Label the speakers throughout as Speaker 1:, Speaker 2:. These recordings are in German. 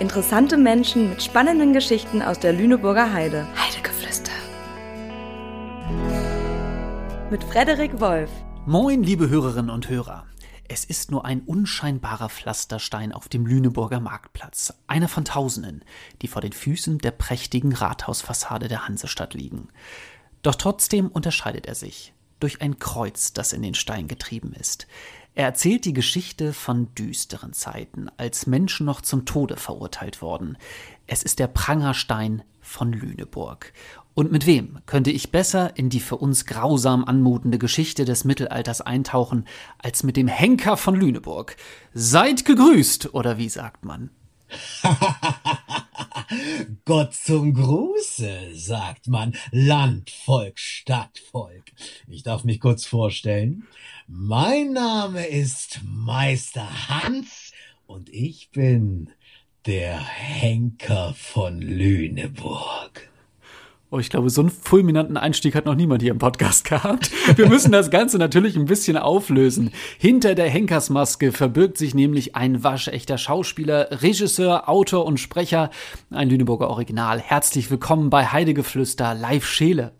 Speaker 1: Interessante Menschen mit spannenden Geschichten aus der Lüneburger Heide.
Speaker 2: Heidegeflüster.
Speaker 1: Mit Frederik Wolf.
Speaker 3: Moin, liebe Hörerinnen und Hörer. Es ist nur ein unscheinbarer Pflasterstein auf dem Lüneburger Marktplatz, einer von Tausenden, die vor den Füßen der prächtigen Rathausfassade der Hansestadt liegen. Doch trotzdem unterscheidet er sich durch ein Kreuz, das in den Stein getrieben ist. Er erzählt die Geschichte von düsteren Zeiten, als Menschen noch zum Tode verurteilt wurden. Es ist der Prangerstein von Lüneburg. Und mit wem könnte ich besser in die für uns grausam anmutende Geschichte des Mittelalters eintauchen, als mit dem Henker von Lüneburg? Seid gegrüßt, oder wie sagt man?
Speaker 4: Gott zum Gruße, sagt man. Landvolk, Stadtvolk. Ich darf mich kurz vorstellen. Mein Name ist Meister Hans und ich bin der Henker von Lüneburg.
Speaker 3: Oh, ich glaube, so einen fulminanten Einstieg hat noch niemand hier im Podcast gehabt. Wir müssen das Ganze natürlich ein bisschen auflösen. Hinter der Henkersmaske verbirgt sich nämlich ein waschechter Schauspieler, Regisseur, Autor und Sprecher, ein Lüneburger Original. Herzlich willkommen bei Heidegeflüster, live Scheele.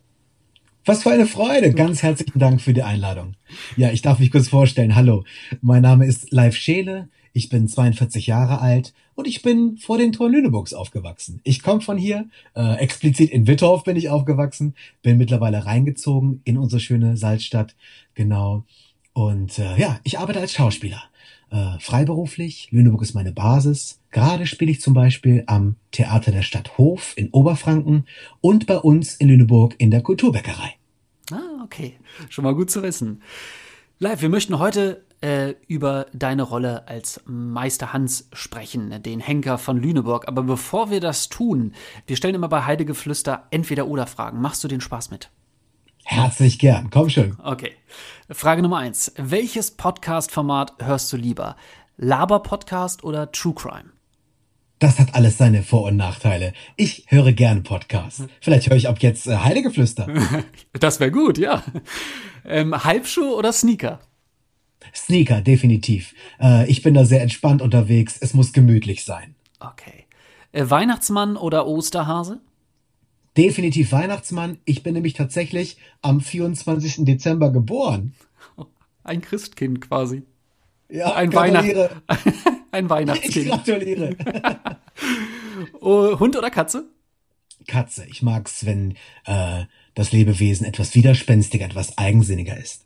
Speaker 4: Was für eine Freude. Ganz herzlichen Dank für die Einladung. Ja, ich darf mich kurz vorstellen. Hallo, mein Name ist Live Scheele. Ich bin 42 Jahre alt und ich bin vor den Toren Lüneburgs aufgewachsen. Ich komme von hier, äh, explizit in Wittorf bin ich aufgewachsen, bin mittlerweile reingezogen in unsere schöne Salzstadt, genau. Und äh, ja, ich arbeite als Schauspieler. Äh, freiberuflich, Lüneburg ist meine Basis. Gerade spiele ich zum Beispiel am Theater der Stadt Hof in Oberfranken und bei uns in Lüneburg in der Kulturbäckerei.
Speaker 3: Ah, okay. Schon mal gut zu wissen. Live, wir möchten heute äh, über deine Rolle als Meister Hans sprechen, den Henker von Lüneburg. Aber bevor wir das tun, wir stellen immer bei Heidegeflüster entweder oder Fragen. Machst du den Spaß mit?
Speaker 4: Herzlich gern, komm schon.
Speaker 3: Okay. Frage Nummer eins. Welches Podcast-Format hörst du lieber? Laber-Podcast oder True Crime?
Speaker 4: Das hat alles seine Vor- und Nachteile. Ich höre gerne Podcasts. Vielleicht höre ich ab jetzt äh, Heidegeflüster.
Speaker 3: das wäre gut, ja. Ähm, Halbschuh oder Sneaker?
Speaker 4: Sneaker, definitiv. Äh, ich bin da sehr entspannt unterwegs. Es muss gemütlich sein.
Speaker 3: Okay. Äh, Weihnachtsmann oder Osterhase?
Speaker 4: Definitiv Weihnachtsmann. Ich bin nämlich tatsächlich am 24. Dezember geboren.
Speaker 3: Ein Christkind quasi.
Speaker 4: Ja,
Speaker 3: ein, Weihnacht ein Weihnachtskind.
Speaker 4: Ich gratuliere.
Speaker 3: oh, Hund oder Katze?
Speaker 4: Katze. Ich mag's, wenn äh, das Lebewesen etwas widerspenstiger, etwas eigensinniger ist.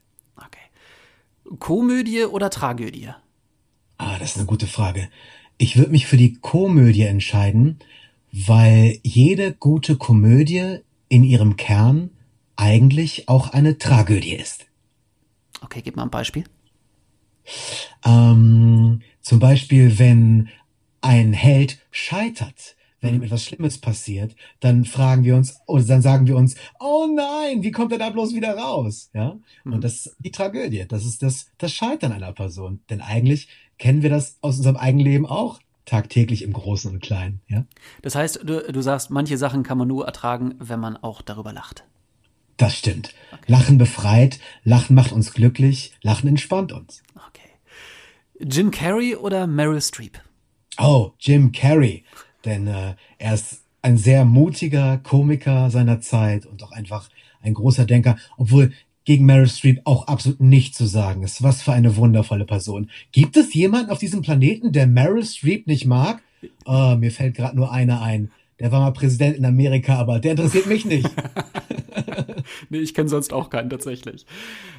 Speaker 3: Komödie oder Tragödie?
Speaker 4: Ah, das ist eine gute Frage. Ich würde mich für die Komödie entscheiden, weil jede gute Komödie in ihrem Kern eigentlich auch eine Tragödie ist.
Speaker 3: Okay, gib mal ein Beispiel.
Speaker 4: Ähm, zum Beispiel, wenn ein Held scheitert, wenn ihm etwas Schlimmes passiert, dann fragen wir uns, oder dann sagen wir uns, oh nein, wie kommt er da bloß wieder raus? Ja. Und mhm. das ist die Tragödie. Das ist das, das Scheitern einer Person. Denn eigentlich kennen wir das aus unserem eigenen Leben auch tagtäglich im Großen und Kleinen. Ja.
Speaker 3: Das heißt, du, du sagst, manche Sachen kann man nur ertragen, wenn man auch darüber lacht.
Speaker 4: Das stimmt. Okay. Lachen befreit, Lachen macht uns glücklich, Lachen entspannt uns.
Speaker 3: Okay. Jim Carrey oder Meryl Streep?
Speaker 4: Oh, Jim Carrey denn äh, er ist ein sehr mutiger Komiker seiner Zeit und auch einfach ein großer Denker, obwohl gegen Meryl Streep auch absolut nichts zu sagen ist. Was für eine wundervolle Person. Gibt es jemanden auf diesem Planeten, der Meryl Streep nicht mag? Oh, mir fällt gerade nur einer ein. Der war mal Präsident in Amerika, aber der interessiert mich nicht.
Speaker 3: nee, ich kenne sonst auch keinen tatsächlich.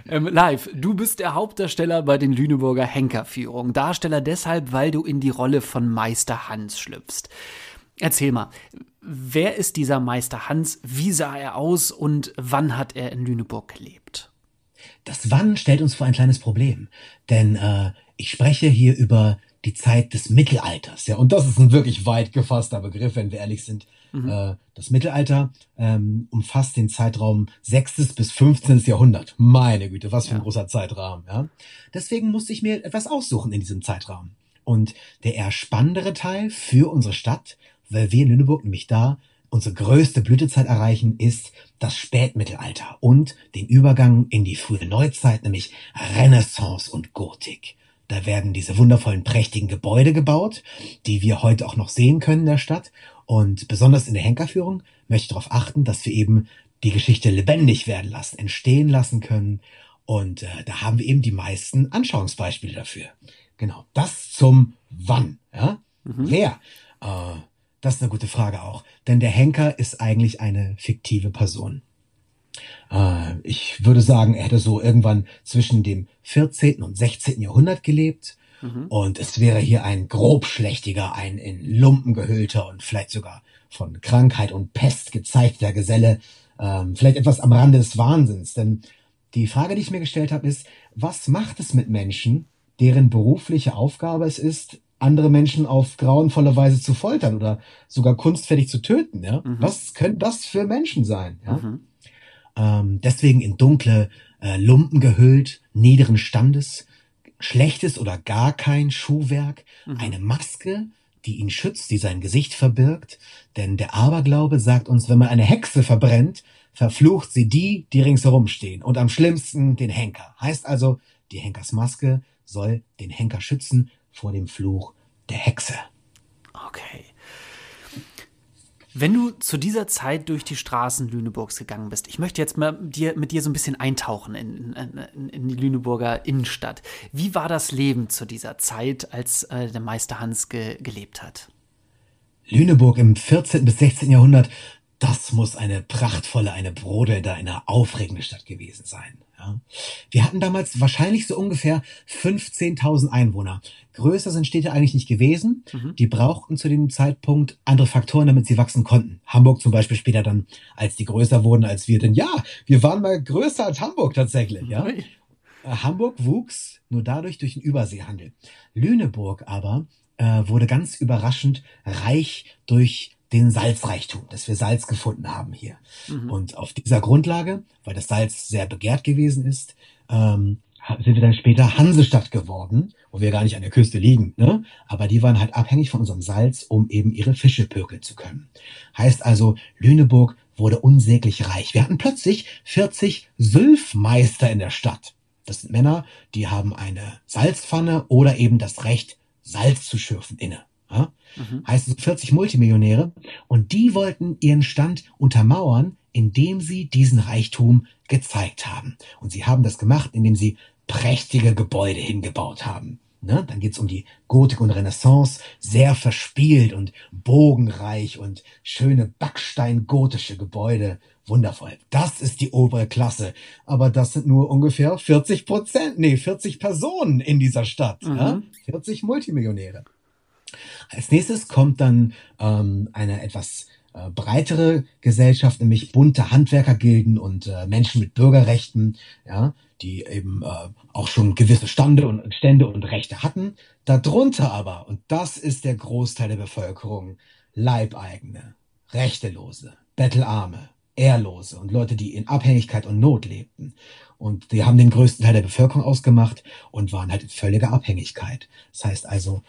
Speaker 3: Ähm, live, du bist der Hauptdarsteller bei den Lüneburger Henkerführungen. Darsteller deshalb, weil du in die Rolle von Meister Hans schlüpfst. Erzähl mal, wer ist dieser Meister Hans? Wie sah er aus und wann hat er in Lüneburg gelebt?
Speaker 4: Das Wann stellt uns vor ein kleines Problem, denn äh, ich spreche hier über die Zeit des Mittelalters. Ja, und das ist ein wirklich weit gefasster Begriff, wenn wir ehrlich sind. Mhm. Äh, das Mittelalter ähm, umfasst den Zeitraum 6. bis 15. Jahrhundert. Meine Güte, was für ein ja. großer Zeitrahmen. Ja? Deswegen musste ich mir etwas aussuchen in diesem Zeitraum. Und der eher spannendere Teil für unsere Stadt, weil wir in Lüneburg nämlich da unsere größte Blütezeit erreichen, ist das Spätmittelalter und den Übergang in die frühe Neuzeit, nämlich Renaissance und Gotik. Da werden diese wundervollen, prächtigen Gebäude gebaut, die wir heute auch noch sehen können in der Stadt. Und besonders in der Henkerführung möchte ich darauf achten, dass wir eben die Geschichte lebendig werden lassen, entstehen lassen können. Und äh, da haben wir eben die meisten Anschauungsbeispiele dafür. Genau, das zum Wann. Ja? Mhm. Wer? Äh, das ist eine gute Frage auch. Denn der Henker ist eigentlich eine fiktive Person. Äh, ich würde sagen, er hätte so irgendwann zwischen dem 14. und 16. Jahrhundert gelebt. Mhm. Und es wäre hier ein grobschlächtiger, ein in Lumpen gehüllter und vielleicht sogar von Krankheit und Pest gezeigter Geselle. Ähm, vielleicht etwas am Rande des Wahnsinns. Denn die Frage, die ich mir gestellt habe, ist, was macht es mit Menschen, deren berufliche Aufgabe es ist, andere Menschen auf grauenvolle Weise zu foltern oder sogar kunstfertig zu töten. Ja? Mhm. Was können das für Menschen sein? Ja? Mhm. Ähm, deswegen in dunkle äh, Lumpen gehüllt, niederen Standes, schlechtes oder gar kein Schuhwerk, mhm. eine Maske, die ihn schützt, die sein Gesicht verbirgt. Denn der Aberglaube sagt uns, wenn man eine Hexe verbrennt, verflucht sie die, die ringsherum stehen und am schlimmsten den Henker. Heißt also, die Henkersmaske soll den Henker schützen vor dem Fluch der Hexe.
Speaker 3: Okay. Wenn du zu dieser Zeit durch die Straßen Lüneburgs gegangen bist, ich möchte jetzt mal dir, mit dir so ein bisschen eintauchen in, in, in, die Lüneburger Innenstadt. Wie war das Leben zu dieser Zeit, als äh, der Meister Hans ge, gelebt hat?
Speaker 4: Lüneburg im 14. bis 16. Jahrhundert, das muss eine prachtvolle, eine brodelnde, eine aufregende Stadt gewesen sein. Ja. Wir hatten damals wahrscheinlich so ungefähr 15.000 Einwohner. Größer sind Städte eigentlich nicht gewesen. Mhm. Die brauchten zu dem Zeitpunkt andere Faktoren, damit sie wachsen konnten. Hamburg zum Beispiel später dann, als die größer wurden als wir. Denn ja, wir waren mal größer als Hamburg tatsächlich. Ja. Mhm. Hamburg wuchs nur dadurch durch den Überseehandel. Lüneburg aber äh, wurde ganz überraschend reich durch den Salzreichtum, dass wir Salz gefunden haben hier. Mhm. Und auf dieser Grundlage, weil das Salz sehr begehrt gewesen ist, ähm, sind wir dann später Hansestadt geworden, wo wir gar nicht an der Küste liegen, ne? Aber die waren halt abhängig von unserem Salz, um eben ihre Fische pökeln zu können. Heißt also, Lüneburg wurde unsäglich reich. Wir hatten plötzlich 40 Sülfmeister in der Stadt. Das sind Männer, die haben eine Salzpfanne oder eben das Recht, Salz zu schürfen inne. Ja? Mhm. Heißt es 40 Multimillionäre. Und die wollten ihren Stand untermauern, indem sie diesen Reichtum gezeigt haben. Und sie haben das gemacht, indem sie prächtige Gebäude hingebaut haben. Ne? Dann geht's um die Gotik und Renaissance, sehr verspielt und bogenreich und schöne Backstein-gotische Gebäude. Wundervoll. Das ist die obere Klasse. Aber das sind nur ungefähr 40 Prozent, nee, 40 Personen in dieser Stadt. Mhm. Ja? 40 Multimillionäre. Als nächstes kommt dann ähm, eine etwas äh, breitere Gesellschaft, nämlich bunte Handwerkergilden und äh, Menschen mit Bürgerrechten, ja, die eben äh, auch schon gewisse Stande und Stände und Rechte hatten. Darunter aber, und das ist der Großteil der Bevölkerung, Leibeigene, Rechtelose, Bettelarme, Ehrlose und Leute, die in Abhängigkeit und Not lebten. Und die haben den größten Teil der Bevölkerung ausgemacht und waren halt in völliger Abhängigkeit. Das heißt also,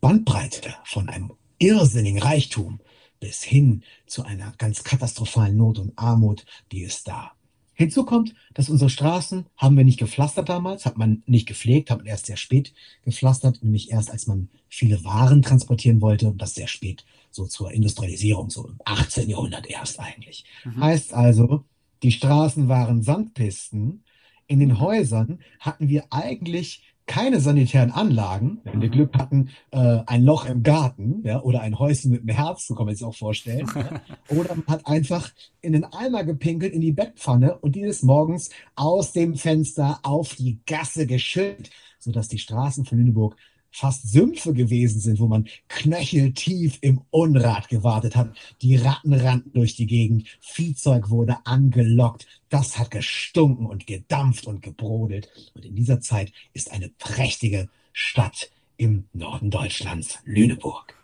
Speaker 4: Bandbreite von einem irrsinnigen Reichtum bis hin zu einer ganz katastrophalen Not und Armut, die ist da. Hinzu kommt, dass unsere Straßen haben wir nicht gepflastert damals, hat man nicht gepflegt, hat man erst sehr spät gepflastert, nämlich erst als man viele Waren transportieren wollte und das sehr spät, so zur Industrialisierung, so im 18. Jahrhundert erst eigentlich. Mhm. Heißt also, die Straßen waren Sandpisten, in den Häusern hatten wir eigentlich keine sanitären Anlagen, wenn wir mhm. Glück hatten, äh, ein Loch im Garten, ja, oder ein Häuschen mit einem Herz, so kann man sich auch vorstellen. ja. Oder man hat einfach in den Eimer gepinkelt, in die Bettpfanne und die ist morgens aus dem Fenster auf die Gasse geschüttet, sodass die Straßen von Lüneburg fast Sümpfe gewesen sind, wo man knöcheltief im Unrat gewartet hat. Die Ratten rannten durch die Gegend, Viehzeug wurde angelockt, das hat gestunken und gedampft und gebrodelt. Und in dieser Zeit ist eine prächtige Stadt im Norden Deutschlands, Lüneburg.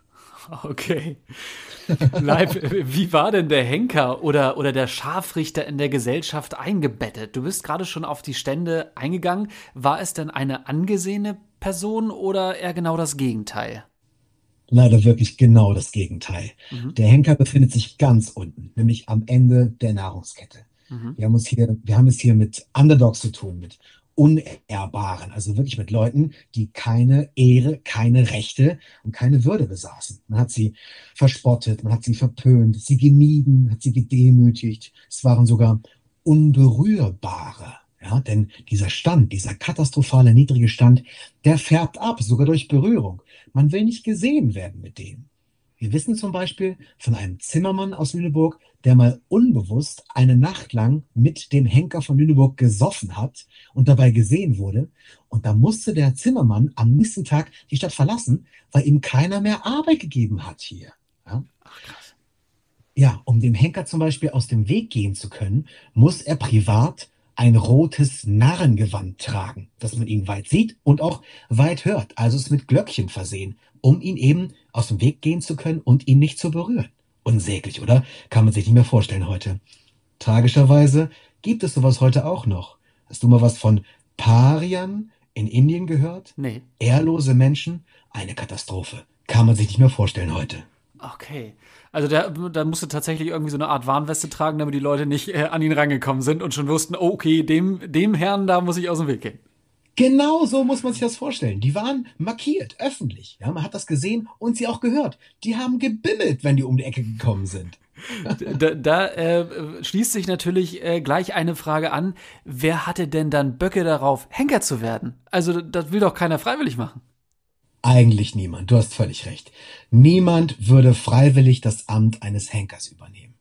Speaker 3: Okay. Leib, wie war denn der Henker oder, oder der Scharfrichter in der Gesellschaft eingebettet? Du bist gerade schon auf die Stände eingegangen. War es denn eine angesehene Person oder eher genau das Gegenteil?
Speaker 4: Leider wirklich genau das Gegenteil. Mhm. Der Henker befindet sich ganz unten, nämlich am Ende der Nahrungskette. Mhm. Wir, haben uns hier, wir haben es hier mit Underdogs zu tun, mit Unehrbaren, also wirklich mit Leuten, die keine Ehre, keine Rechte und keine Würde besaßen. Man hat sie verspottet, man hat sie verpönt, sie gemieden, hat sie gedemütigt. Es waren sogar Unberührbare. Ja, denn dieser Stand, dieser katastrophale niedrige Stand, der färbt ab, sogar durch Berührung. Man will nicht gesehen werden mit dem. Wir wissen zum Beispiel von einem Zimmermann aus Lüneburg, der mal unbewusst eine Nacht lang mit dem Henker von Lüneburg gesoffen hat und dabei gesehen wurde. Und da musste der Zimmermann am nächsten Tag die Stadt verlassen, weil ihm keiner mehr Arbeit gegeben hat hier. Ja? Ach, krass. Ja, um dem Henker zum Beispiel aus dem Weg gehen zu können, muss er privat ein rotes Narrengewand tragen, dass man ihn weit sieht und auch weit hört. Also es mit Glöckchen versehen, um ihn eben aus dem Weg gehen zu können und ihn nicht zu berühren. Unsäglich, oder? Kann man sich nicht mehr vorstellen heute. Tragischerweise gibt es sowas heute auch noch. Hast du mal was von Parian in Indien gehört?
Speaker 3: Nee.
Speaker 4: Ehrlose Menschen? Eine Katastrophe. Kann man sich nicht mehr vorstellen heute.
Speaker 3: Okay. Also da, da musste tatsächlich irgendwie so eine Art Warnweste tragen, damit die Leute nicht äh, an ihn rangekommen sind und schon wussten, oh, okay, dem, dem Herrn, da muss ich aus dem Weg gehen.
Speaker 4: Genau so muss man sich das vorstellen. Die waren markiert, öffentlich. Ja, man hat das gesehen und sie auch gehört. Die haben gebimmelt, wenn die um die Ecke gekommen sind.
Speaker 3: da, da äh, schließt sich natürlich äh, gleich eine Frage an. Wer hatte denn dann Böcke darauf, Henker zu werden? Also das will doch keiner freiwillig machen.
Speaker 4: Eigentlich niemand. Du hast völlig recht. Niemand würde freiwillig das Amt eines Henkers übernehmen.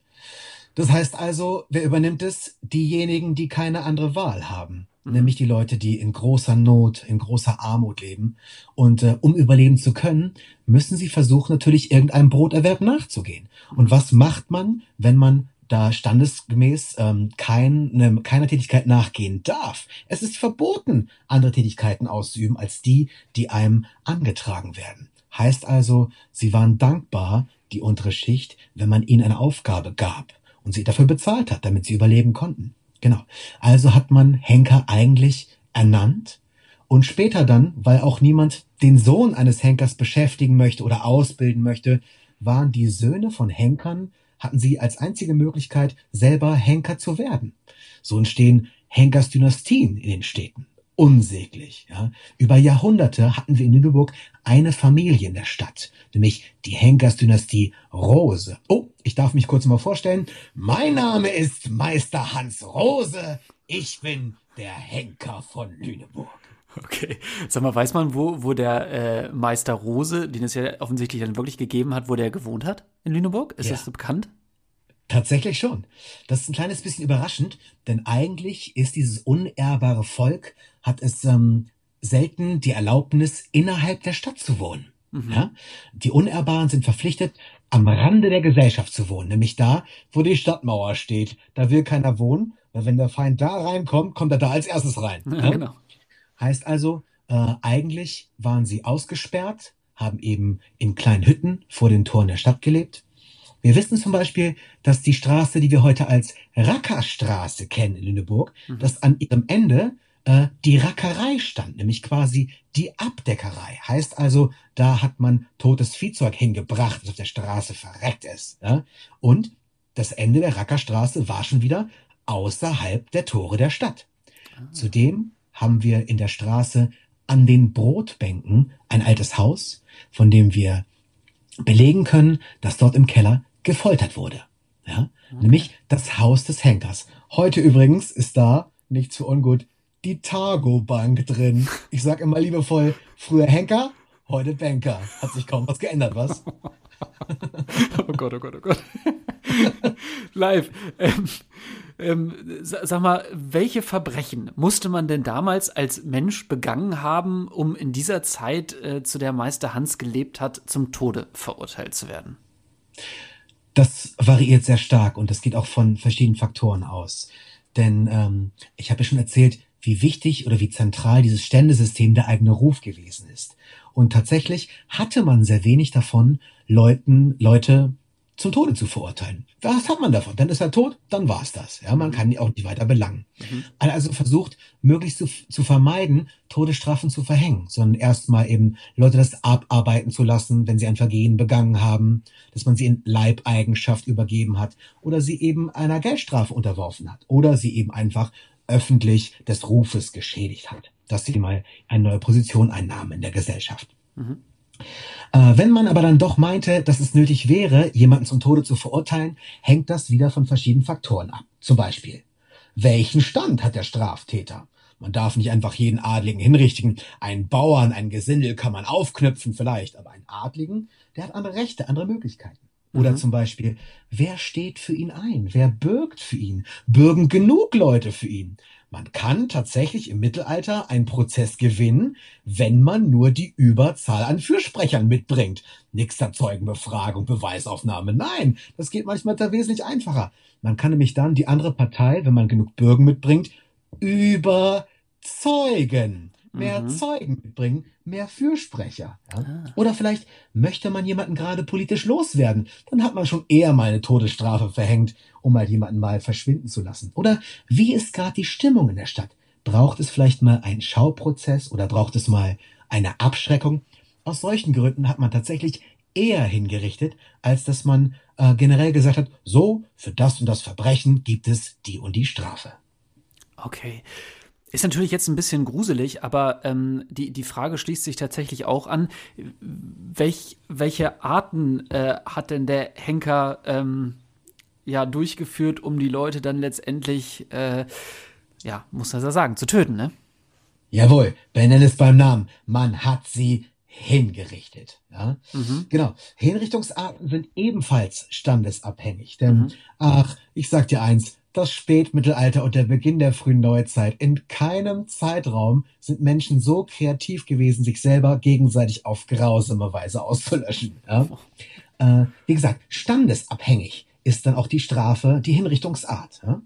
Speaker 4: Das heißt also, wer übernimmt es? Diejenigen, die keine andere Wahl haben. Mhm. Nämlich die Leute, die in großer Not, in großer Armut leben. Und äh, um überleben zu können, müssen sie versuchen, natürlich irgendeinem Broterwerb nachzugehen. Und was macht man, wenn man da standesgemäß ähm, keine, keiner Tätigkeit nachgehen darf. Es ist verboten, andere Tätigkeiten auszuüben als die, die einem angetragen werden. Heißt also, sie waren dankbar, die untere Schicht, wenn man ihnen eine Aufgabe gab und sie dafür bezahlt hat, damit sie überleben konnten. Genau. Also hat man Henker eigentlich ernannt und später dann, weil auch niemand den Sohn eines Henkers beschäftigen möchte oder ausbilden möchte, waren die Söhne von Henkern hatten sie als einzige Möglichkeit, selber Henker zu werden. So entstehen Henkersdynastien in den Städten. Unsäglich. Ja. Über Jahrhunderte hatten wir in Lüneburg eine Familie in der Stadt, nämlich die Henkersdynastie Rose. Oh, ich darf mich kurz mal vorstellen. Mein Name ist Meister Hans Rose. Ich bin der Henker von Lüneburg.
Speaker 3: Okay. Sag mal, weiß man, wo, wo der äh, Meister Rose, den es ja offensichtlich dann wirklich gegeben hat, wo der gewohnt hat in Lüneburg? Ist ja. das so bekannt?
Speaker 4: Tatsächlich schon. Das ist ein kleines bisschen überraschend, denn eigentlich ist dieses unehrbare Volk, hat es ähm, selten die Erlaubnis, innerhalb der Stadt zu wohnen. Mhm. Ja? Die Unehrbaren sind verpflichtet, am Rande der Gesellschaft zu wohnen, nämlich da, wo die Stadtmauer steht. Da will keiner wohnen, weil wenn der Feind da reinkommt, kommt er da als erstes rein. Ja, ja? Genau. Heißt also, äh, eigentlich waren sie ausgesperrt, haben eben in kleinen Hütten vor den Toren der Stadt gelebt. Wir wissen zum Beispiel, dass die Straße, die wir heute als Rackerstraße kennen in Lüneburg, mhm. dass an ihrem Ende äh, die Rackerei stand, nämlich quasi die Abdeckerei. Heißt also, da hat man totes Viehzeug hingebracht, das auf der Straße verreckt ist. Ja? Und das Ende der Rackerstraße war schon wieder außerhalb der Tore der Stadt. Ah. Zudem haben wir in der Straße an den Brotbänken ein altes Haus, von dem wir belegen können, dass dort im Keller gefoltert wurde. Ja? Okay. Nämlich das Haus des Henkers. Heute übrigens ist da, nicht zu ungut, die Targo Bank drin. Ich sag immer liebevoll, früher Henker, heute Banker. Hat sich kaum was geändert, was?
Speaker 3: oh Gott, oh Gott, oh Gott. Live. Ähm, ähm, sag mal, welche Verbrechen musste man denn damals als Mensch begangen haben, um in dieser Zeit, äh, zu der Meister Hans gelebt hat, zum Tode verurteilt zu werden?
Speaker 4: Das variiert sehr stark und das geht auch von verschiedenen Faktoren aus. Denn ähm, ich habe ja schon erzählt, wie wichtig oder wie zentral dieses Ständesystem der eigene Ruf gewesen ist. Und tatsächlich hatte man sehr wenig davon, Leuten, Leute zum Tode zu verurteilen. Was hat man davon? Dann ist er tot, dann war's das. Ja, man mhm. kann ihn auch nicht weiter belangen. Mhm. Also versucht, möglichst zu, zu vermeiden, Todesstrafen zu verhängen, sondern erstmal eben Leute das abarbeiten zu lassen, wenn sie ein Vergehen begangen haben, dass man sie in Leibeigenschaft übergeben hat oder sie eben einer Geldstrafe unterworfen hat oder sie eben einfach öffentlich des Rufes geschädigt hat, dass sie mal eine neue Position einnahmen in der Gesellschaft. Mhm. Äh, wenn man aber dann doch meinte, dass es nötig wäre, jemanden zum Tode zu verurteilen, hängt das wieder von verschiedenen Faktoren ab. Zum Beispiel, welchen Stand hat der Straftäter? Man darf nicht einfach jeden Adligen hinrichten. Einen Bauern, einen Gesindel kann man aufknüpfen vielleicht, aber einen Adligen, der hat andere Rechte, andere Möglichkeiten. Oder mhm. zum Beispiel, wer steht für ihn ein? Wer bürgt für ihn? Bürgen genug Leute für ihn? Man kann tatsächlich im Mittelalter einen Prozess gewinnen, wenn man nur die Überzahl an Fürsprechern mitbringt. Nix der Zeugenbefragung, Beweisaufnahme. Nein, das geht manchmal da wesentlich einfacher. Man kann nämlich dann die andere Partei, wenn man genug Bürgen mitbringt, überzeugen mehr mhm. Zeugen mitbringen, mehr Fürsprecher. Ja? Ah. Oder vielleicht möchte man jemanden gerade politisch loswerden. Dann hat man schon eher mal eine Todesstrafe verhängt, um mal jemanden mal verschwinden zu lassen. Oder wie ist gerade die Stimmung in der Stadt? Braucht es vielleicht mal einen Schauprozess oder braucht es mal eine Abschreckung? Aus solchen Gründen hat man tatsächlich eher hingerichtet, als dass man äh, generell gesagt hat, so, für das und das Verbrechen gibt es die und die Strafe.
Speaker 3: Okay. Ist natürlich jetzt ein bisschen gruselig, aber ähm, die, die Frage schließt sich tatsächlich auch an, welch, welche Arten äh, hat denn der Henker ähm, ja durchgeführt, um die Leute dann letztendlich, äh, ja, muss man ja sagen, zu töten, ne?
Speaker 4: Jawohl, benenn es beim Namen. Man hat sie hingerichtet. Ja? Mhm. Genau. Hinrichtungsarten sind ebenfalls standesabhängig. Denn, mhm. ach, ich sag dir eins, das Spätmittelalter und der Beginn der frühen Neuzeit. In keinem Zeitraum sind Menschen so kreativ gewesen, sich selber gegenseitig auf grausame Weise auszulöschen. Ja? Äh, wie gesagt, standesabhängig ist dann auch die Strafe, die Hinrichtungsart. Ja?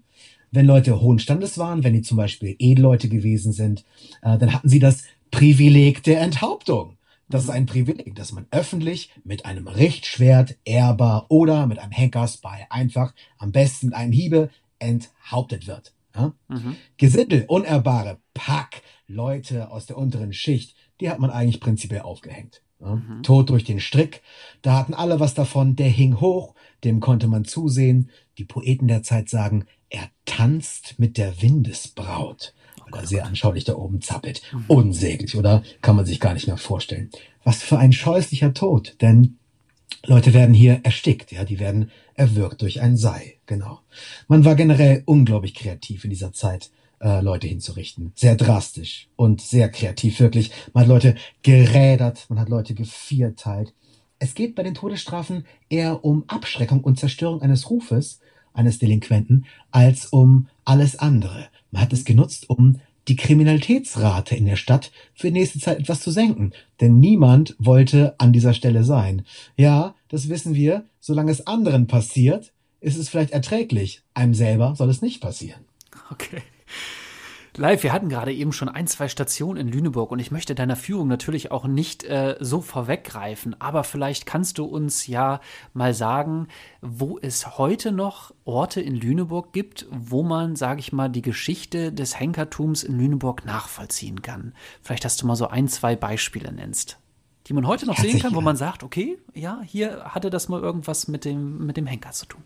Speaker 4: Wenn Leute hohen Standes waren, wenn die zum Beispiel Edelleute gewesen sind, äh, dann hatten sie das Privileg der Enthauptung. Das ist ein Privileg, dass man öffentlich mit einem Richtschwert, ehrbar oder mit einem Henkersbeil einfach am besten mit einem Hiebe enthauptet wird. Ja? Mhm. Gesindel, Unerhrbare, Pack, Leute aus der unteren Schicht, die hat man eigentlich prinzipiell aufgehängt. Ja? Mhm. Tod durch den Strick, da hatten alle was davon, der hing hoch, dem konnte man zusehen. Die Poeten der Zeit sagen, er tanzt mit der Windesbraut. Weil er sehr anschaulich da oben zappelt. Mhm. Unsäglich, oder? Kann man sich gar nicht mehr vorstellen. Was für ein scheußlicher Tod, denn Leute werden hier erstickt, ja, die werden erwürgt durch ein Sei, genau. Man war generell unglaublich kreativ in dieser Zeit, äh, Leute hinzurichten. Sehr drastisch und sehr kreativ, wirklich. Man hat Leute gerädert, man hat Leute gevierteilt. Es geht bei den Todesstrafen eher um Abschreckung und Zerstörung eines Rufes, eines Delinquenten, als um alles andere. Man hat es genutzt, um die Kriminalitätsrate in der Stadt für nächste Zeit etwas zu senken. Denn niemand wollte an dieser Stelle sein. Ja, das wissen wir. Solange es anderen passiert, ist es vielleicht erträglich. Einem selber soll es nicht passieren.
Speaker 3: Okay. Live, wir hatten gerade eben schon ein, zwei Stationen in Lüneburg und ich möchte deiner Führung natürlich auch nicht äh, so vorweggreifen, aber vielleicht kannst du uns ja mal sagen, wo es heute noch Orte in Lüneburg gibt, wo man, sage ich mal, die Geschichte des Henkertums in Lüneburg nachvollziehen kann. Vielleicht hast du mal so ein, zwei Beispiele nennst, die man heute noch Herzlich sehen kann, wo man sagt, okay, ja, hier hatte das mal irgendwas mit dem, mit dem Henker zu tun.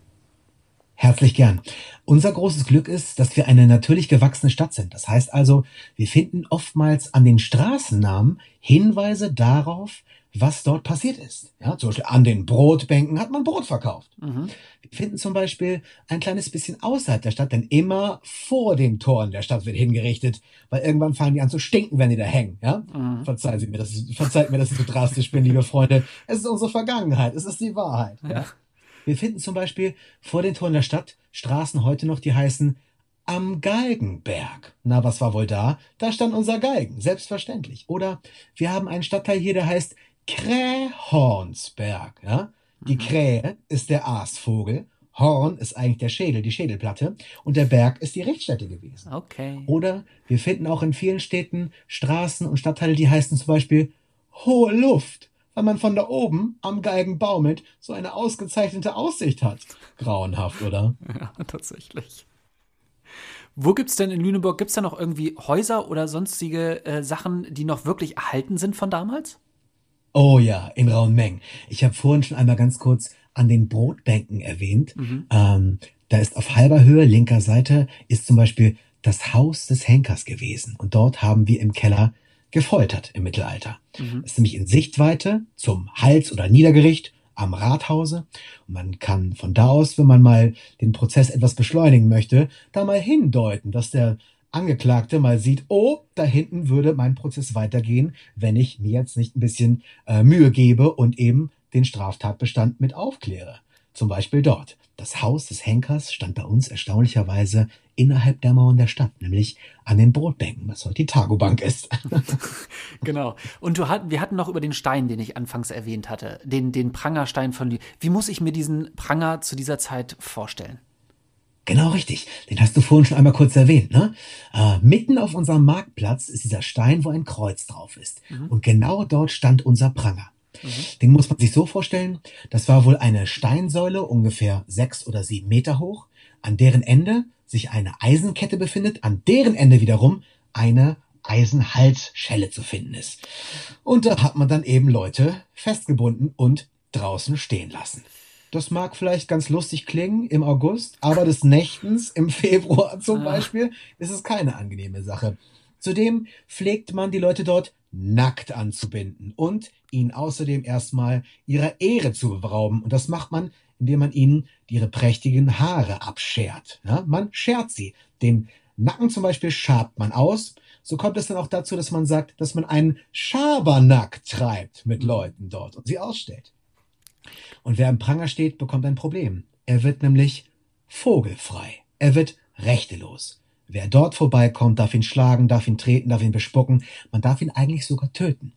Speaker 4: Herzlich gern. Unser großes Glück ist, dass wir eine natürlich gewachsene Stadt sind. Das heißt also, wir finden oftmals an den Straßennamen Hinweise darauf, was dort passiert ist. Ja, zum Beispiel an den Brotbänken hat man Brot verkauft. Mhm. Wir finden zum Beispiel ein kleines bisschen außerhalb der Stadt, denn immer vor den Toren der Stadt wird hingerichtet, weil irgendwann fangen die an zu stinken, wenn die da hängen. Ja? Mhm. Verzeihen Sie mir, das ist, verzeiht mir, dass ich so drastisch bin, liebe Freunde. Es ist unsere Vergangenheit, es ist die Wahrheit. Ja? Wir finden zum Beispiel vor den Toren der Stadt Straßen heute noch, die heißen am Galgenberg. Na, was war wohl da? Da stand unser Galgen, selbstverständlich. Oder wir haben einen Stadtteil hier, der heißt Krähornsberg. Ja? Die mhm. Krähe ist der Aasvogel, Horn ist eigentlich der Schädel, die Schädelplatte, und der Berg ist die Richtstätte gewesen.
Speaker 3: Okay.
Speaker 4: Oder wir finden auch in vielen Städten Straßen und Stadtteile, die heißen zum Beispiel Hohe Luft weil man von da oben am Galgen baumelt so eine ausgezeichnete Aussicht hat. Grauenhaft, oder?
Speaker 3: Ja, tatsächlich. Wo gibt's denn in Lüneburg, gibt's da noch irgendwie Häuser oder sonstige äh, Sachen, die noch wirklich erhalten sind von damals?
Speaker 4: Oh ja, in rauen Mengen. Ich habe vorhin schon einmal ganz kurz an den Brotbänken erwähnt. Mhm. Ähm, da ist auf halber Höhe, linker Seite, ist zum Beispiel das Haus des Henkers gewesen. Und dort haben wir im Keller gefoltert im Mittelalter. Mhm. Das ist nämlich in Sichtweite zum Hals- oder Niedergericht am Rathause. Und man kann von da aus, wenn man mal den Prozess etwas beschleunigen möchte, da mal hindeuten, dass der Angeklagte mal sieht, oh, da hinten würde mein Prozess weitergehen, wenn ich mir jetzt nicht ein bisschen äh, Mühe gebe und eben den Straftatbestand mit aufkläre. Zum Beispiel dort. Das Haus des Henkers stand bei uns erstaunlicherweise innerhalb der Mauern der Stadt, nämlich an den Brotbänken, was heute die Tagobank ist.
Speaker 3: genau. Und du hat, wir hatten noch über den Stein, den ich anfangs erwähnt hatte, den, den Prangerstein von. Wie muss ich mir diesen Pranger zu dieser Zeit vorstellen?
Speaker 4: Genau richtig. Den hast du vorhin schon einmal kurz erwähnt. Ne? Äh, mitten auf unserem Marktplatz ist dieser Stein, wo ein Kreuz drauf ist. Mhm. Und genau dort stand unser Pranger. Mhm. Den muss man sich so vorstellen, das war wohl eine Steinsäule ungefähr sechs oder sieben Meter hoch, an deren Ende sich eine Eisenkette befindet, an deren Ende wiederum eine Eisenhalsschelle zu finden ist. Und da hat man dann eben Leute festgebunden und draußen stehen lassen. Das mag vielleicht ganz lustig klingen im August, aber des Nächtens im Februar zum ah. Beispiel ist es keine angenehme Sache. Zudem pflegt man die Leute dort nackt anzubinden und ihnen außerdem erstmal ihrer Ehre zu berauben. Und das macht man, indem man ihnen ihre prächtigen Haare abschert. Ja, man schert sie. Den Nacken zum Beispiel schabt man aus. So kommt es dann auch dazu, dass man sagt, dass man einen Schabernack treibt mit Leuten dort und sie ausstellt. Und wer im Pranger steht, bekommt ein Problem. Er wird nämlich vogelfrei. Er wird rechtelos. Wer dort vorbeikommt, darf ihn schlagen, darf ihn treten, darf ihn bespucken. Man darf ihn eigentlich sogar töten.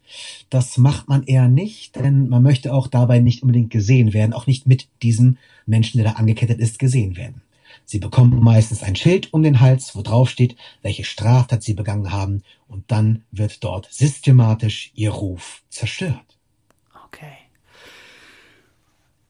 Speaker 4: Das macht man eher nicht, denn man möchte auch dabei nicht unbedingt gesehen werden, auch nicht mit diesem Menschen, der da angekettet ist, gesehen werden. Sie bekommen meistens ein Schild um den Hals, wo drauf steht, welche Straftat sie begangen haben, und dann wird dort systematisch ihr Ruf zerstört.
Speaker 3: Okay.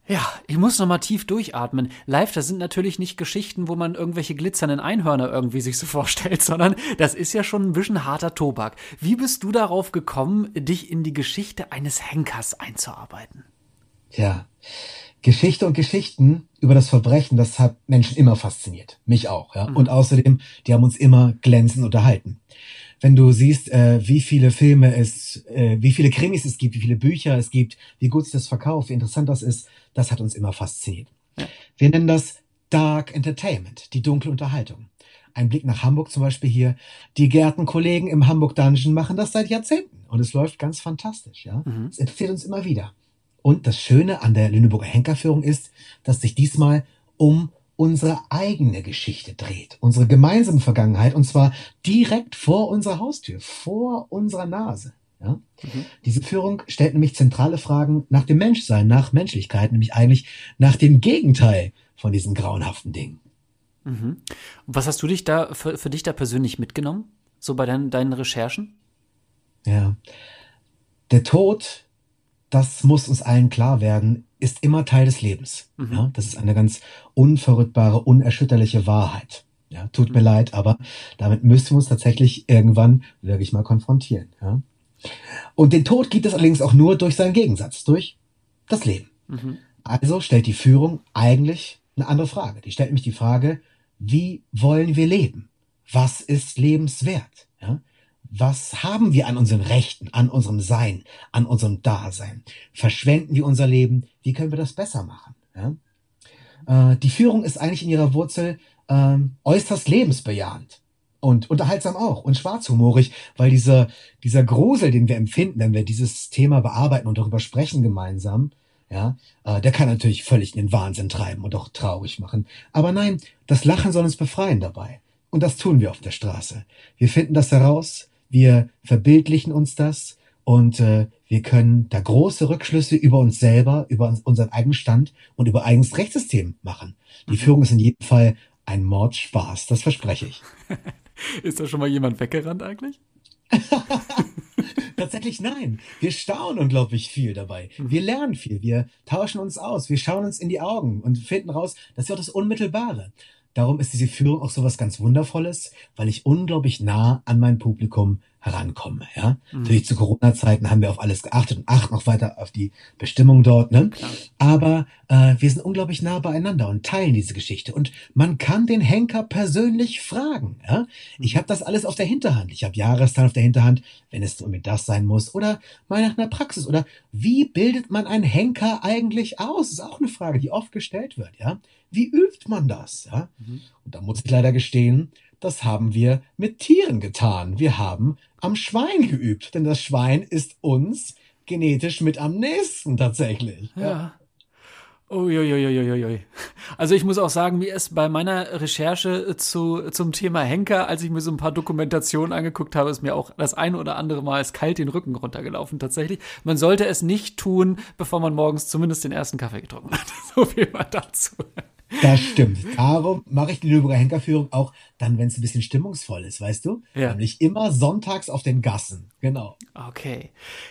Speaker 3: Ja, ich muss noch mal tief durchatmen. Live, das sind natürlich nicht Geschichten, wo man irgendwelche glitzernden Einhörner irgendwie sich so vorstellt, sondern das ist ja schon ein bisschen harter Tobak. Wie bist du darauf gekommen, dich in die Geschichte eines Henkers einzuarbeiten?
Speaker 4: Ja, Geschichte und Geschichten über das Verbrechen, das hat Menschen immer fasziniert. Mich auch, ja. Mhm. Und außerdem, die haben uns immer glänzend unterhalten wenn du siehst, äh, wie viele Filme es, äh, wie viele Krimis es gibt, wie viele Bücher es gibt, wie gut sich das verkauft, wie interessant das ist, das hat uns immer fasziniert. Ja. Wir nennen das Dark Entertainment, die dunkle Unterhaltung. Ein Blick nach Hamburg zum Beispiel hier. Die Gärtenkollegen im Hamburg Dungeon machen das seit Jahrzehnten und es läuft ganz fantastisch. Ja, mhm. es interessiert uns immer wieder. Und das Schöne an der Lüneburger Henkerführung ist, dass sich diesmal um unsere eigene Geschichte dreht, unsere gemeinsame Vergangenheit, und zwar direkt vor unserer Haustür, vor unserer Nase. Ja? Mhm. Diese Führung stellt nämlich zentrale Fragen nach dem Menschsein, nach Menschlichkeit, nämlich eigentlich nach dem Gegenteil von diesen grauenhaften Dingen.
Speaker 3: Mhm. Und was hast du dich da für, für dich da persönlich mitgenommen, so bei deinen, deinen Recherchen?
Speaker 4: Ja, der Tod, das muss uns allen klar werden, ist immer Teil des Lebens. Mhm. Ja, das ist eine ganz unverrückbare, unerschütterliche Wahrheit. Ja, tut mhm. mir leid, aber damit müssen wir uns tatsächlich irgendwann wirklich mal konfrontieren. Ja? Und den Tod gibt es allerdings auch nur durch seinen Gegensatz, durch das Leben. Mhm. Also stellt die Führung eigentlich eine andere Frage. Die stellt nämlich die Frage, wie wollen wir leben? Was ist lebenswert? Ja? Was haben wir an unseren Rechten, an unserem Sein, an unserem Dasein? Verschwenden wir unser Leben? Wie können wir das besser machen? Ja? Äh, die Führung ist eigentlich in ihrer Wurzel äh, äußerst lebensbejahend und unterhaltsam auch und schwarzhumorig, weil dieser, dieser Grusel, den wir empfinden, wenn wir dieses Thema bearbeiten und darüber sprechen gemeinsam, ja, äh, der kann natürlich völlig in den Wahnsinn treiben und auch traurig machen. Aber nein, das Lachen soll uns befreien dabei. Und das tun wir auf der Straße. Wir finden das heraus, wir verbildlichen uns das und äh, wir können da große Rückschlüsse über uns selber, über unseren eigenen Stand und über eigenes Rechtssystem machen. Die mhm. Führung ist in jedem Fall ein Mordspaß, das verspreche ich.
Speaker 3: ist da schon mal jemand weggerannt eigentlich?
Speaker 4: Tatsächlich nein. Wir staunen unglaublich viel dabei. Mhm. Wir lernen viel. Wir tauschen uns aus. Wir schauen uns in die Augen und finden raus, das ist ja auch das Unmittelbare. Darum ist diese Führung auch so was ganz Wundervolles, weil ich unglaublich nah an mein Publikum herankomme. Ja, mhm. natürlich zu Corona-Zeiten haben wir auf alles geachtet und achten auch weiter auf die Bestimmung dort. Ne? Aber äh, wir sind unglaublich nah beieinander und teilen diese Geschichte. Und man kann den Henker persönlich fragen. Ja? Ich habe das alles auf der Hinterhand. Ich habe Jahreszahlen auf der Hinterhand, wenn es irgendwie das sein muss. Oder mal nach einer Praxis. Oder wie bildet man einen Henker eigentlich aus? Das ist auch eine Frage, die oft gestellt wird. Ja, wie übt man das? Ja? Mhm. Und da muss ich leider gestehen, das haben wir mit Tieren getan. Wir haben am Schwein geübt, denn das Schwein ist uns genetisch mit am nächsten tatsächlich.
Speaker 3: Ja. ja. Uiuiuiuiui. Also ich muss auch sagen, mir ist bei meiner Recherche zu, zum Thema Henker, als ich mir so ein paar Dokumentationen angeguckt habe, ist mir auch das eine oder andere Mal kalt den Rücken runtergelaufen tatsächlich. Man sollte es nicht tun, bevor man morgens zumindest den ersten Kaffee getrunken hat. So viel mal dazu.
Speaker 4: Das stimmt. Darum mache ich die Lübecker Henkerführung auch dann, wenn es ein bisschen stimmungsvoll ist, weißt du? Ja. Nämlich immer sonntags auf den Gassen. Genau.
Speaker 3: Okay.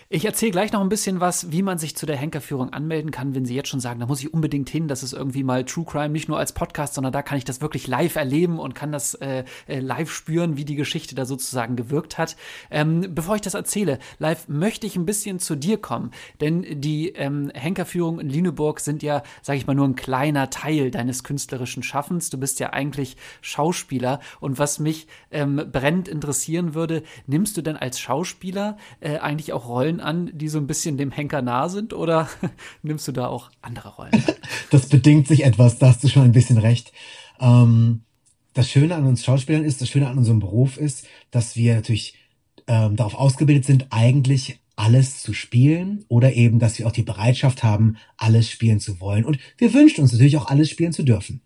Speaker 3: Ich erzähle gleich noch ein bisschen was, wie man sich zu der Henkerführung anmelden kann, wenn Sie jetzt schon sagen, da muss ich unbedingt hin. Das ist irgendwie mal True Crime, nicht nur als Podcast, sondern da kann ich das wirklich live erleben und kann das äh, äh live spüren, wie die Geschichte da sozusagen gewirkt hat. Ähm, bevor ich das erzähle, live möchte ich ein bisschen zu dir kommen, denn die ähm, Henkerführung in Lüneburg sind ja, sage ich mal, nur ein kleiner Teil deiner deines künstlerischen Schaffens. Du bist ja eigentlich Schauspieler. Und was mich ähm, brennend interessieren würde, nimmst du denn als Schauspieler äh, eigentlich auch Rollen an, die so ein bisschen dem Henker nah sind? Oder nimmst du da auch andere Rollen?
Speaker 4: Das bedingt sich etwas, da hast du schon ein bisschen recht. Ähm, das Schöne an uns Schauspielern ist, das Schöne an unserem Beruf ist, dass wir natürlich ähm, darauf ausgebildet sind, eigentlich alles zu spielen oder eben, dass wir auch die Bereitschaft haben, alles spielen zu wollen. Und wir wünschen uns natürlich auch alles spielen zu dürfen.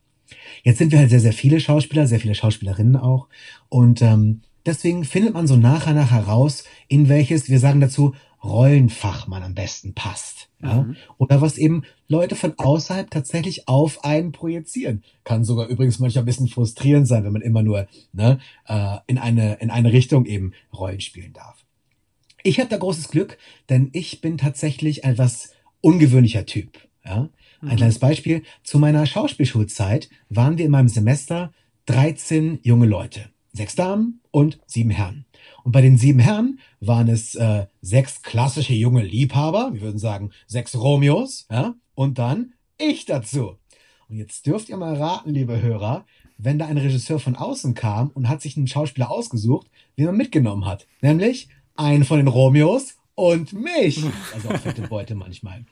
Speaker 4: Jetzt sind wir halt sehr, sehr viele Schauspieler, sehr viele Schauspielerinnen auch. Und ähm, deswegen findet man so nachher nach heraus, in welches, wir sagen dazu, Rollenfach man am besten passt. Ja? Mhm. Oder was eben Leute von außerhalb tatsächlich auf einen projizieren. Kann sogar übrigens manchmal ein bisschen frustrierend sein, wenn man immer nur ne, äh, in, eine, in eine Richtung eben Rollen spielen darf. Ich habe da großes Glück, denn ich bin tatsächlich ein etwas ungewöhnlicher Typ. Ja? Ein mhm. kleines Beispiel. Zu meiner Schauspielschulzeit waren wir in meinem Semester 13 junge Leute. Sechs Damen und sieben Herren. Und bei den sieben Herren waren es äh, sechs klassische junge Liebhaber, wir würden sagen sechs Romeos, ja, und dann ich dazu. Und jetzt dürft ihr mal raten, liebe Hörer, wenn da ein Regisseur von außen kam und hat sich einen Schauspieler ausgesucht, wie man mitgenommen hat. Nämlich einen von den Romeos und mich. Also auch fette Beute manchmal.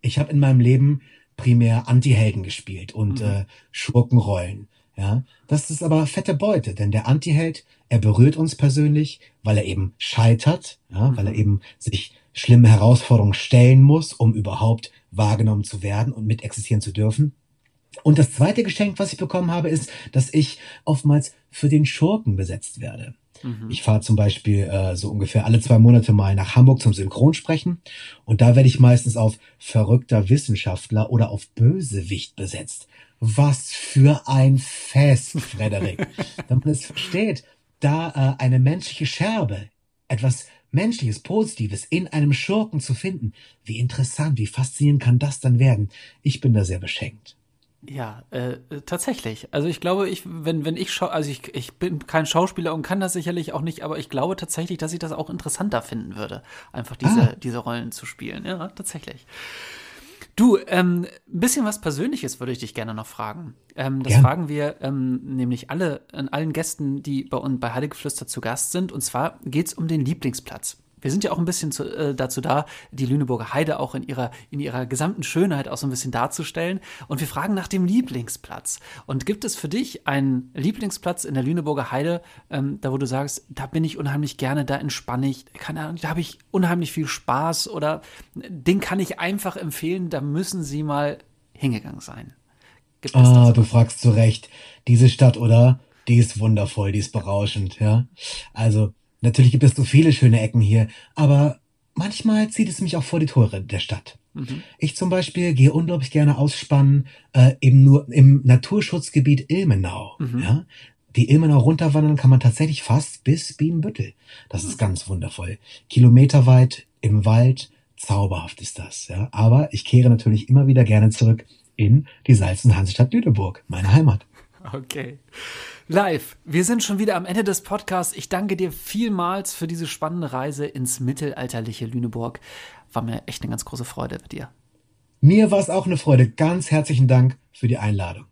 Speaker 4: Ich habe in meinem Leben primär Anti-Helden gespielt und mhm. äh, Schurkenrollen. Ja, das ist aber fette Beute, denn der Anti-Held, er berührt uns persönlich, weil er eben scheitert, ja, mhm. weil er eben sich schlimme Herausforderungen stellen muss, um überhaupt wahrgenommen zu werden und mit existieren zu dürfen. Und das zweite Geschenk, was ich bekommen habe, ist, dass ich oftmals für den Schurken besetzt werde. Mhm. Ich fahre zum Beispiel äh, so ungefähr alle zwei Monate mal nach Hamburg zum Synchronsprechen und da werde ich meistens auf verrückter Wissenschaftler oder auf Bösewicht besetzt. Was für ein Fest, Frederik. Wenn man es versteht, da äh, eine menschliche Scherbe, etwas Menschliches, Positives in einem Schurken zu finden, wie interessant, wie faszinierend kann das dann werden? Ich bin da sehr beschenkt.
Speaker 3: Ja, äh, tatsächlich. Also ich glaube, ich, wenn, wenn ich schau, also ich, ich bin kein Schauspieler und kann das sicherlich auch nicht, aber ich glaube tatsächlich, dass ich das auch interessanter finden würde, einfach diese, ah. diese Rollen zu spielen. Ja, tatsächlich. Du, ähm, ein bisschen was Persönliches würde ich dich gerne noch fragen. Ähm, das ja. fragen wir ähm, nämlich alle, an allen Gästen, die bei uns bei Heiligeflüster zu Gast sind. Und zwar geht es um den Lieblingsplatz wir sind ja auch ein bisschen zu, äh, dazu da, die Lüneburger Heide auch in ihrer, in ihrer gesamten Schönheit auch so ein bisschen darzustellen. Und wir fragen nach dem Lieblingsplatz. Und gibt es für dich einen Lieblingsplatz in der Lüneburger Heide, ähm, da wo du sagst, da bin ich unheimlich gerne, da entspanne ich, keine Ahnung, da habe ich unheimlich viel Spaß oder den kann ich einfach empfehlen, da müssen Sie mal hingegangen sein.
Speaker 4: ah, du fragst zu Recht. Diese Stadt, oder? Die ist wundervoll, die ist berauschend, ja. Also, Natürlich gibt es so viele schöne Ecken hier, aber manchmal zieht es mich auch vor die Tore der Stadt. Mhm. Ich zum Beispiel gehe unglaublich gerne ausspannen äh, im, nur, im Naturschutzgebiet Ilmenau. Mhm. Ja? Die Ilmenau runterwandern kann man tatsächlich fast bis Bienenbüttel. Das ist ganz wundervoll. Kilometerweit im Wald, zauberhaft ist das. Ja? Aber ich kehre natürlich immer wieder gerne zurück in die Salz- und Hansestadt Lüneburg, meine Heimat.
Speaker 3: Okay. Live, wir sind schon wieder am Ende des Podcasts. Ich danke dir vielmals für diese spannende Reise ins mittelalterliche Lüneburg. War mir echt eine ganz große Freude mit dir.
Speaker 4: Mir war es auch eine Freude. Ganz herzlichen Dank für die Einladung.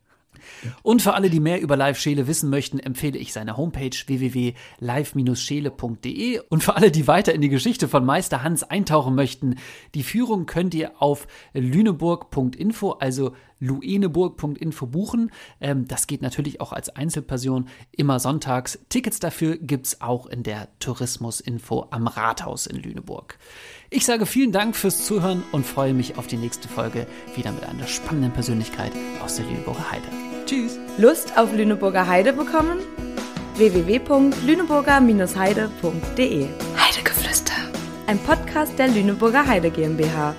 Speaker 3: Und für alle, die mehr über Live Scheele wissen möchten, empfehle ich seine Homepage www.live-scheele.de. Und für alle, die weiter in die Geschichte von Meister Hans eintauchen möchten, die Führung könnt ihr auf lüneburg.info, also lueneburg.info buchen. Ähm, das geht natürlich auch als Einzelperson immer sonntags. Tickets dafür gibt es auch in der Tourismusinfo am Rathaus in Lüneburg. Ich sage vielen Dank fürs Zuhören und freue mich auf die nächste Folge wieder mit einer spannenden Persönlichkeit aus der Lüneburger Heide. Tschüss.
Speaker 1: Lust auf Lüneburger Heide bekommen? www.lüneburger-heide.de
Speaker 2: Heidegeflüster.
Speaker 1: Ein Podcast der Lüneburger Heide GmbH.